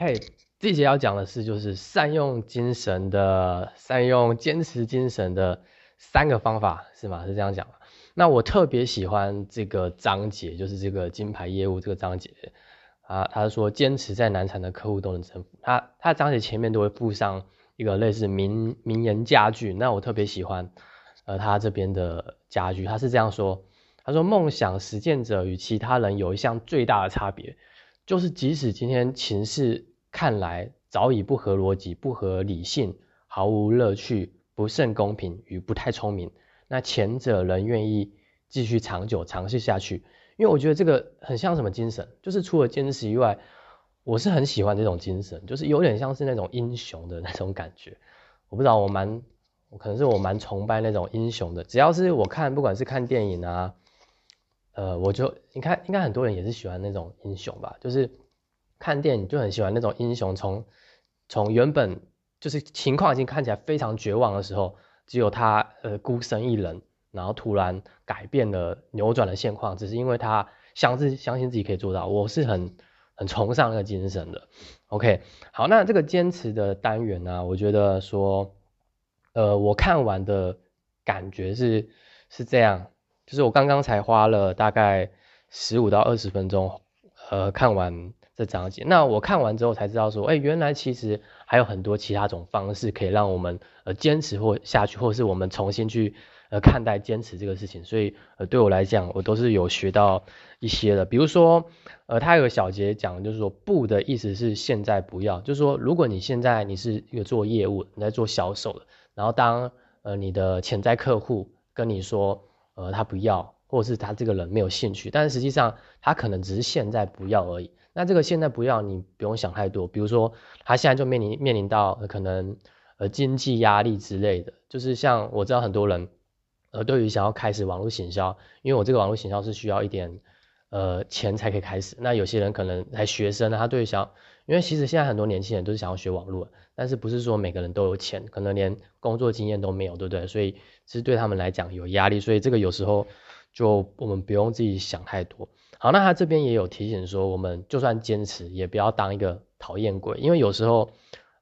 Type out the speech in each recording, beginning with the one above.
嘿，这节要讲的是，就是善用精神的，善用坚持精神的三个方法，是吗？是这样讲那我特别喜欢这个章节，就是这个金牌业务这个章节啊，他说坚持在难缠的客户都能征服。他他章节前面都会附上一个类似名名言佳句，那我特别喜欢呃他这边的佳句，他是这样说，他说梦想实践者与其他人有一项最大的差别。就是即使今天情势看来早已不合逻辑、不合理性、毫无乐趣、不甚公平与不太聪明，那前者仍愿意继续长久尝试下去，因为我觉得这个很像什么精神，就是除了坚持以外，我是很喜欢这种精神，就是有点像是那种英雄的那种感觉。我不知道我蛮，可能是我蛮崇拜那种英雄的，只要是我看，不管是看电影啊。呃，我就你看，应该很多人也是喜欢那种英雄吧，就是看电影就很喜欢那种英雄，从从原本就是情况已经看起来非常绝望的时候，只有他呃孤身一人，然后突然改变了扭转了现况，只是因为他相自相信自己可以做到。我是很很崇尚那个精神的。OK，好，那这个坚持的单元呢，我觉得说，呃，我看完的感觉是是这样。就是我刚刚才花了大概十五到二十分钟，呃，看完这章节。那我看完之后才知道说，哎，原来其实还有很多其他种方式可以让我们呃坚持或下去，或是我们重新去呃看待坚持这个事情。所以呃对我来讲，我都是有学到一些的。比如说，呃，他有个小节讲，就是说不的意思是现在不要，就是说如果你现在你是一个做业务，你在做销售的，然后当呃你的潜在客户跟你说。呃，他不要，或者是他这个人没有兴趣，但是实际上他可能只是现在不要而已。那这个现在不要，你不用想太多。比如说，他现在就面临面临到可能呃经济压力之类的，就是像我知道很多人呃对于想要开始网络行销，因为我这个网络行销是需要一点呃钱才可以开始。那有些人可能还学生呢，他对于想，因为其实现在很多年轻人都是想要学网络，但是不是说每个人都有钱，可能连工作经验都没有，对不对？所以。其实对他们来讲有压力，所以这个有时候就我们不用自己想太多。好，那他这边也有提醒说，我们就算坚持，也不要当一个讨厌鬼，因为有时候，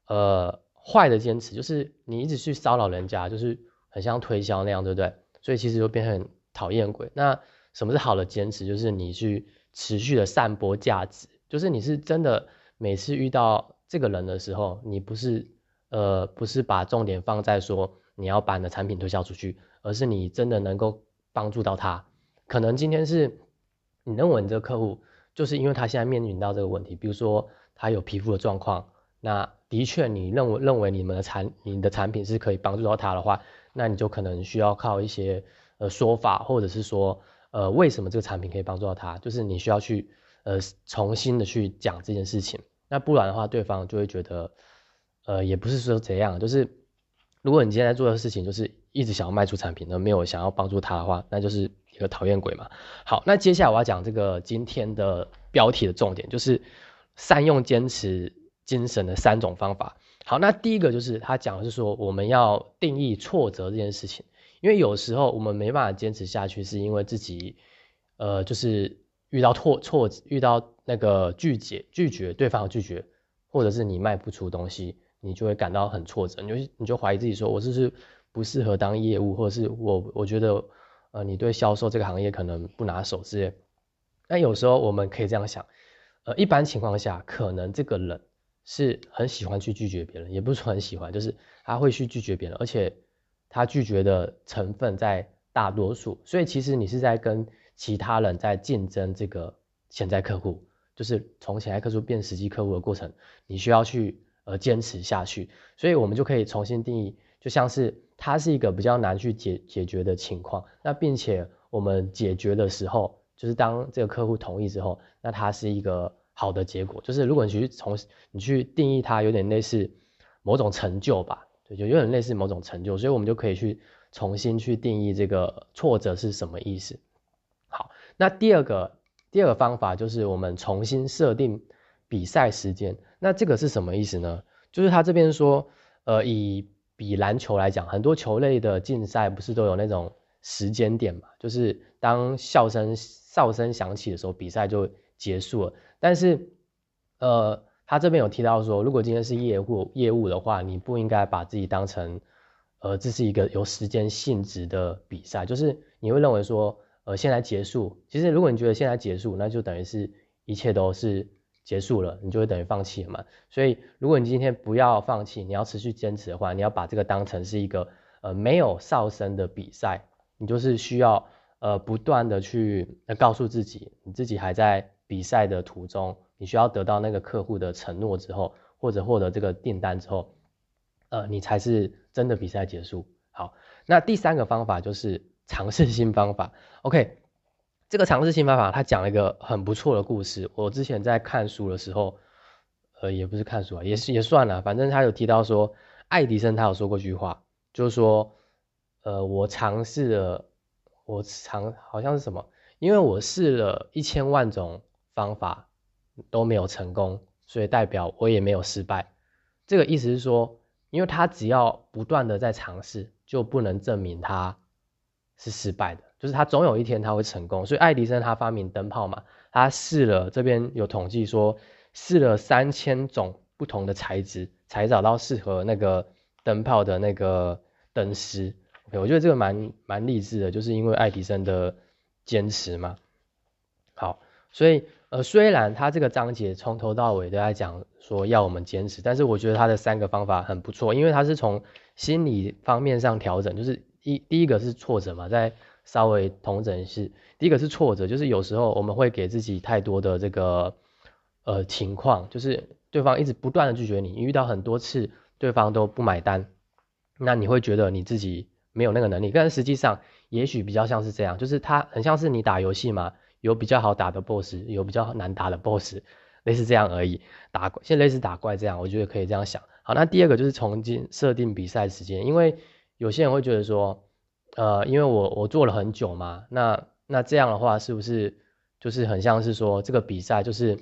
呃，坏的坚持就是你一直去骚扰人家，就是很像推销那样，对不对？所以其实就变成讨厌鬼。那什么是好的坚持？就是你去持续的散播价值，就是你是真的每次遇到这个人的时候，你不是呃不是把重点放在说。你要把你的产品推销出去，而是你真的能够帮助到他。可能今天是你认为你这个客户，就是因为他现在面临到这个问题，比如说他有皮肤的状况，那的确你认为认为你们的产你的产品是可以帮助到他的话，那你就可能需要靠一些呃说法，或者是说呃为什么这个产品可以帮助到他，就是你需要去呃重新的去讲这件事情。那不然的话，对方就会觉得呃也不是说怎样，就是。如果你今天在做的事情就是一直想要卖出产品，而没有想要帮助他的话，那就是一个讨厌鬼嘛。好，那接下来我要讲这个今天的标题的重点，就是善用坚持精神的三种方法。好，那第一个就是他讲的是说，我们要定义挫折这件事情，因为有时候我们没办法坚持下去，是因为自己呃就是遇到挫挫遇到那个拒绝拒绝对方拒绝，或者是你卖不出东西。你就会感到很挫折，你就你就怀疑自己说，我是不是不适合当业务，或者是我我觉得，呃，你对销售这个行业可能不拿手之类。但有时候我们可以这样想，呃，一般情况下，可能这个人是很喜欢去拒绝别人，也不是说很喜欢，就是他会去拒绝别人，而且他拒绝的成分在大多数，所以其实你是在跟其他人在竞争这个潜在客户，就是从潜在客户变实际客户的过程，你需要去。而坚持下去，所以我们就可以重新定义，就像是它是一个比较难去解解决的情况，那并且我们解决的时候，就是当这个客户同意之后，那它是一个好的结果。就是如果你去从你去定义它，有点类似某种成就吧，对，就有点类似某种成就，所以我们就可以去重新去定义这个挫折是什么意思。好，那第二个第二个方法就是我们重新设定。比赛时间，那这个是什么意思呢？就是他这边说，呃，以比篮球来讲，很多球类的竞赛不是都有那种时间点嘛？就是当笑声哨声响起的时候，比赛就结束了。但是，呃，他这边有提到说，如果今天是业务业务的话，你不应该把自己当成，呃，这是一个有时间性质的比赛，就是你会认为说，呃，现在结束。其实如果你觉得现在结束，那就等于是一切都是结束了，你就会等于放弃了嘛。所以如果你今天不要放弃，你要持续坚持的话，你要把这个当成是一个呃没有哨声的比赛，你就是需要呃不断的去告诉自己，你自己还在比赛的途中。你需要得到那个客户的承诺之后，或者获得这个订单之后，呃，你才是真的比赛结束。好，那第三个方法就是尝试新方法。OK，这个尝试新方法，他讲了一个很不错的故事。我之前在看书的时候，呃，也不是看书啊，也是也算了，反正他有提到说，爱迪生他有说过一句话，就是说，呃，我尝试了，我尝好像是什么，因为我试了一千万种方法。都没有成功，所以代表我也没有失败。这个意思是说，因为他只要不断的在尝试，就不能证明他是失败的，就是他总有一天他会成功。所以爱迪生他发明灯泡嘛，他试了，这边有统计说试了三千种不同的材质，才找到适合那个灯泡的那个灯丝。OK，我觉得这个蛮蛮励志的，就是因为爱迪生的坚持嘛。好，所以。呃，虽然他这个章节从头到尾都在讲说要我们坚持，但是我觉得他的三个方法很不错，因为他是从心理方面上调整，就是一第一个是挫折嘛，再稍微同整是第一个是挫折，就是有时候我们会给自己太多的这个呃情况，就是对方一直不断的拒绝你，你遇到很多次对方都不买单，那你会觉得你自己没有那个能力，但实际上也许比较像是这样，就是他很像是你打游戏嘛。有比较好打的 boss，有比较难打的 boss，类似这样而已。打现在类似打怪这样，我觉得可以这样想。好，那第二个就是重新设定比赛时间，因为有些人会觉得说，呃，因为我我做了很久嘛，那那这样的话是不是就是很像是说这个比赛就是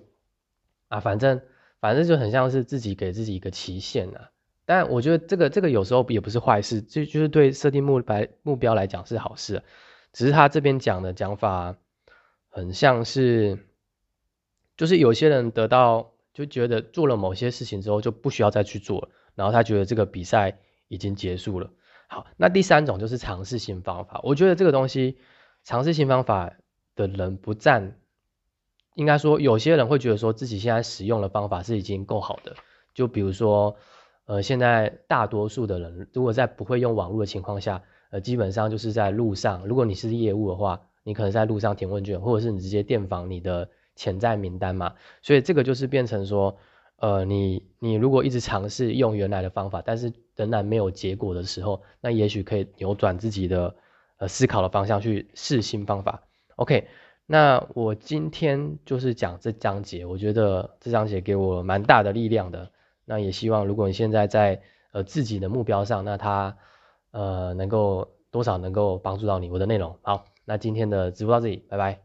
啊，反正反正就很像是自己给自己一个期限啊。但我觉得这个这个有时候也不是坏事，就就是对设定目白目标来讲是好事，只是他这边讲的讲法。很像是，就是有些人得到就觉得做了某些事情之后就不需要再去做了，然后他觉得这个比赛已经结束了。好，那第三种就是尝试新方法。我觉得这个东西尝试新方法的人不占，应该说有些人会觉得说自己现在使用的方法是已经够好的。就比如说，呃，现在大多数的人如果在不会用网络的情况下，呃，基本上就是在路上，如果你是业务的话。你可能在路上填问卷，或者是你直接电访你的潜在名单嘛，所以这个就是变成说，呃，你你如果一直尝试用原来的方法，但是仍然没有结果的时候，那也许可以扭转自己的呃思考的方向，去试新方法。OK，那我今天就是讲这章节，我觉得这章节给我蛮大的力量的。那也希望如果你现在在呃自己的目标上，那它呃能够多少能够帮助到你我的内容。好。那今天的直播到这里，拜拜。